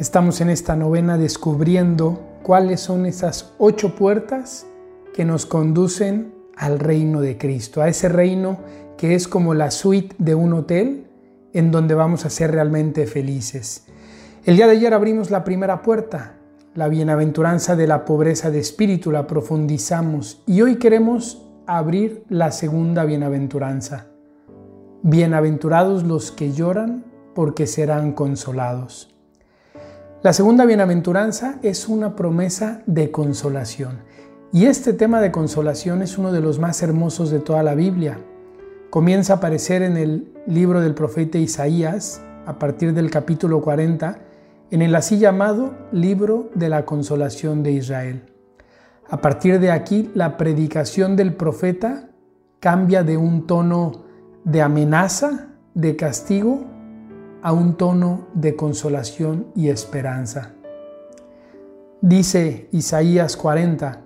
Estamos en esta novena descubriendo cuáles son esas ocho puertas que nos conducen al reino de Cristo, a ese reino que es como la suite de un hotel en donde vamos a ser realmente felices. El día de ayer abrimos la primera puerta, la bienaventuranza de la pobreza de espíritu, la profundizamos y hoy queremos abrir la segunda bienaventuranza. Bienaventurados los que lloran porque serán consolados. La segunda bienaventuranza es una promesa de consolación. Y este tema de consolación es uno de los más hermosos de toda la Biblia. Comienza a aparecer en el libro del profeta Isaías, a partir del capítulo 40, en el así llamado libro de la consolación de Israel. A partir de aquí, la predicación del profeta cambia de un tono de amenaza, de castigo, a un tono de consolación y esperanza. Dice Isaías 40,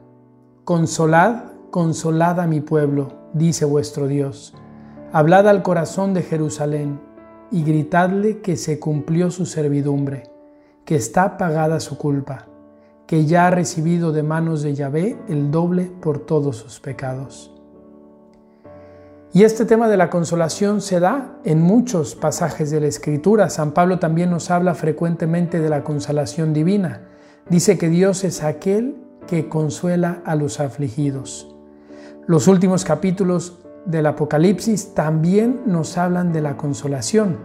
Consolad, consolad a mi pueblo, dice vuestro Dios. Hablad al corazón de Jerusalén y gritadle que se cumplió su servidumbre, que está pagada su culpa, que ya ha recibido de manos de Yahvé el doble por todos sus pecados. Y este tema de la consolación se da en muchos pasajes de la Escritura. San Pablo también nos habla frecuentemente de la consolación divina. Dice que Dios es aquel que consuela a los afligidos. Los últimos capítulos del Apocalipsis también nos hablan de la consolación,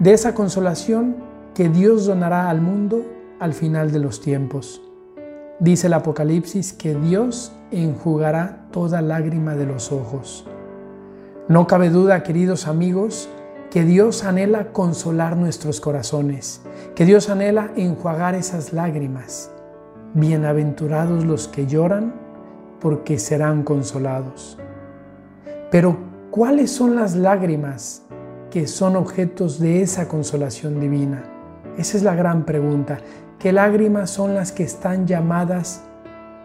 de esa consolación que Dios donará al mundo al final de los tiempos. Dice el Apocalipsis que Dios enjugará toda lágrima de los ojos. No cabe duda, queridos amigos, que Dios anhela consolar nuestros corazones, que Dios anhela enjuagar esas lágrimas. Bienaventurados los que lloran, porque serán consolados. Pero, ¿cuáles son las lágrimas que son objetos de esa consolación divina? Esa es la gran pregunta. ¿Qué lágrimas son las que están llamadas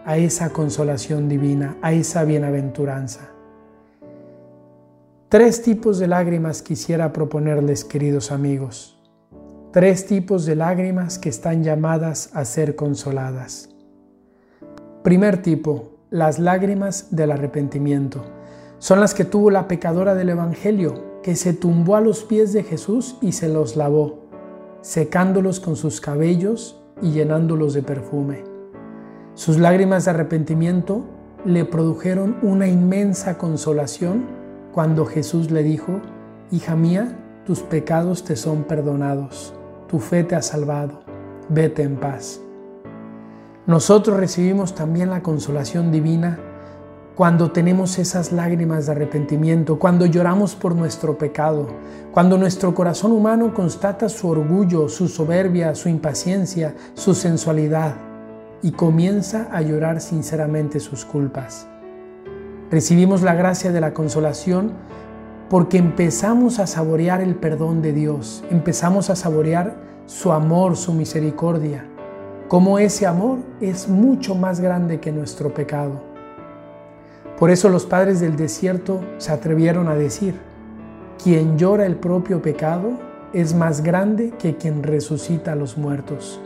a esa consolación divina, a esa bienaventuranza? Tres tipos de lágrimas quisiera proponerles, queridos amigos. Tres tipos de lágrimas que están llamadas a ser consoladas. Primer tipo, las lágrimas del arrepentimiento. Son las que tuvo la pecadora del Evangelio, que se tumbó a los pies de Jesús y se los lavó, secándolos con sus cabellos y llenándolos de perfume. Sus lágrimas de arrepentimiento le produjeron una inmensa consolación cuando Jesús le dijo, Hija mía, tus pecados te son perdonados, tu fe te ha salvado, vete en paz. Nosotros recibimos también la consolación divina cuando tenemos esas lágrimas de arrepentimiento, cuando lloramos por nuestro pecado, cuando nuestro corazón humano constata su orgullo, su soberbia, su impaciencia, su sensualidad y comienza a llorar sinceramente sus culpas. Recibimos la gracia de la consolación porque empezamos a saborear el perdón de Dios, empezamos a saborear su amor, su misericordia, como ese amor es mucho más grande que nuestro pecado. Por eso los padres del desierto se atrevieron a decir, quien llora el propio pecado es más grande que quien resucita a los muertos,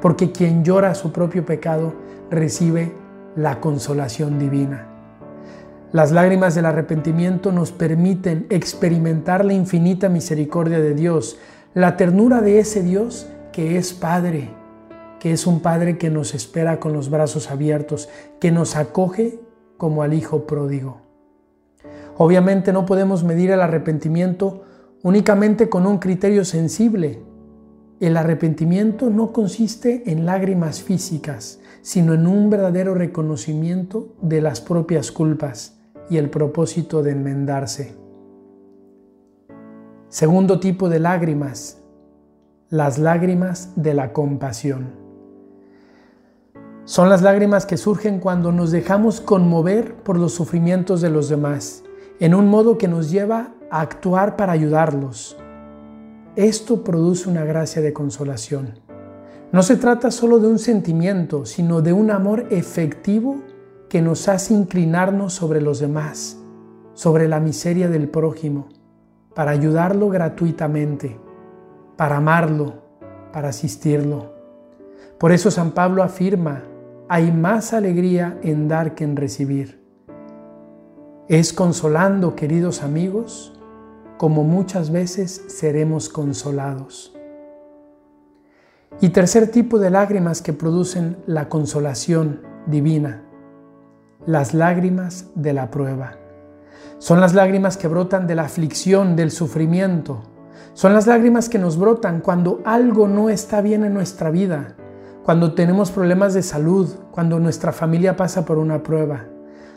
porque quien llora su propio pecado recibe la consolación divina. Las lágrimas del arrepentimiento nos permiten experimentar la infinita misericordia de Dios, la ternura de ese Dios que es Padre, que es un Padre que nos espera con los brazos abiertos, que nos acoge como al Hijo pródigo. Obviamente no podemos medir el arrepentimiento únicamente con un criterio sensible. El arrepentimiento no consiste en lágrimas físicas, sino en un verdadero reconocimiento de las propias culpas y el propósito de enmendarse. Segundo tipo de lágrimas, las lágrimas de la compasión. Son las lágrimas que surgen cuando nos dejamos conmover por los sufrimientos de los demás, en un modo que nos lleva a actuar para ayudarlos. Esto produce una gracia de consolación. No se trata solo de un sentimiento, sino de un amor efectivo que nos hace inclinarnos sobre los demás, sobre la miseria del prójimo, para ayudarlo gratuitamente, para amarlo, para asistirlo. Por eso San Pablo afirma, hay más alegría en dar que en recibir. Es consolando, queridos amigos, como muchas veces seremos consolados. Y tercer tipo de lágrimas que producen la consolación divina, las lágrimas de la prueba. Son las lágrimas que brotan de la aflicción, del sufrimiento. Son las lágrimas que nos brotan cuando algo no está bien en nuestra vida, cuando tenemos problemas de salud, cuando nuestra familia pasa por una prueba.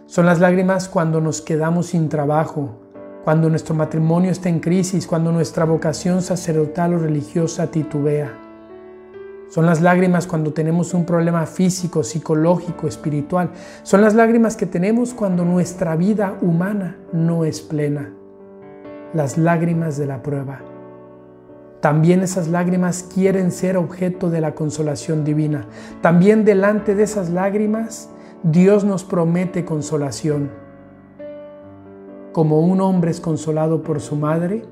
Son las lágrimas cuando nos quedamos sin trabajo, cuando nuestro matrimonio está en crisis, cuando nuestra vocación sacerdotal o religiosa titubea. Son las lágrimas cuando tenemos un problema físico, psicológico, espiritual. Son las lágrimas que tenemos cuando nuestra vida humana no es plena. Las lágrimas de la prueba. También esas lágrimas quieren ser objeto de la consolación divina. También delante de esas lágrimas Dios nos promete consolación. Como un hombre es consolado por su madre,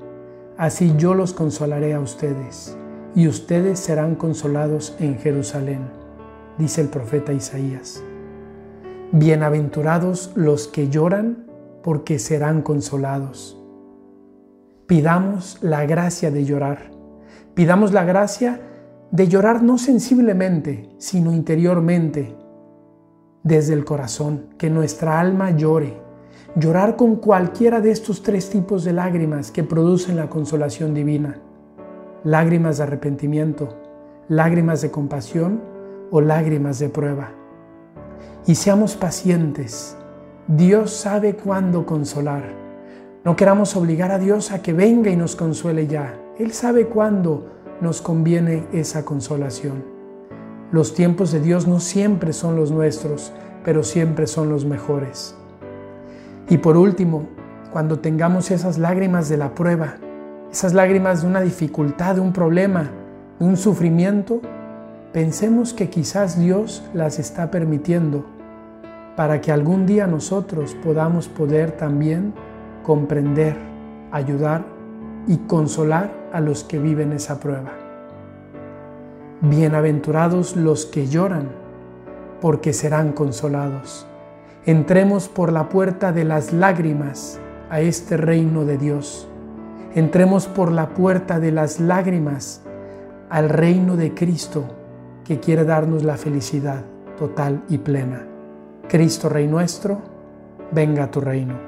así yo los consolaré a ustedes, y ustedes serán consolados en Jerusalén, dice el profeta Isaías. Bienaventurados los que lloran, porque serán consolados. Pidamos la gracia de llorar. Pidamos la gracia de llorar no sensiblemente, sino interiormente, desde el corazón, que nuestra alma llore llorar con cualquiera de estos tres tipos de lágrimas que producen la consolación divina. Lágrimas de arrepentimiento, lágrimas de compasión o lágrimas de prueba. Y seamos pacientes. Dios sabe cuándo consolar. No queramos obligar a Dios a que venga y nos consuele ya. Él sabe cuándo nos conviene esa consolación. Los tiempos de Dios no siempre son los nuestros, pero siempre son los mejores. Y por último, cuando tengamos esas lágrimas de la prueba, esas lágrimas de una dificultad, de un problema, de un sufrimiento, pensemos que quizás Dios las está permitiendo para que algún día nosotros podamos poder también comprender, ayudar y consolar a los que viven esa prueba. Bienaventurados los que lloran, porque serán consolados. Entremos por la puerta de las lágrimas a este reino de Dios. Entremos por la puerta de las lágrimas al reino de Cristo que quiere darnos la felicidad total y plena. Cristo Rey nuestro, venga a tu reino.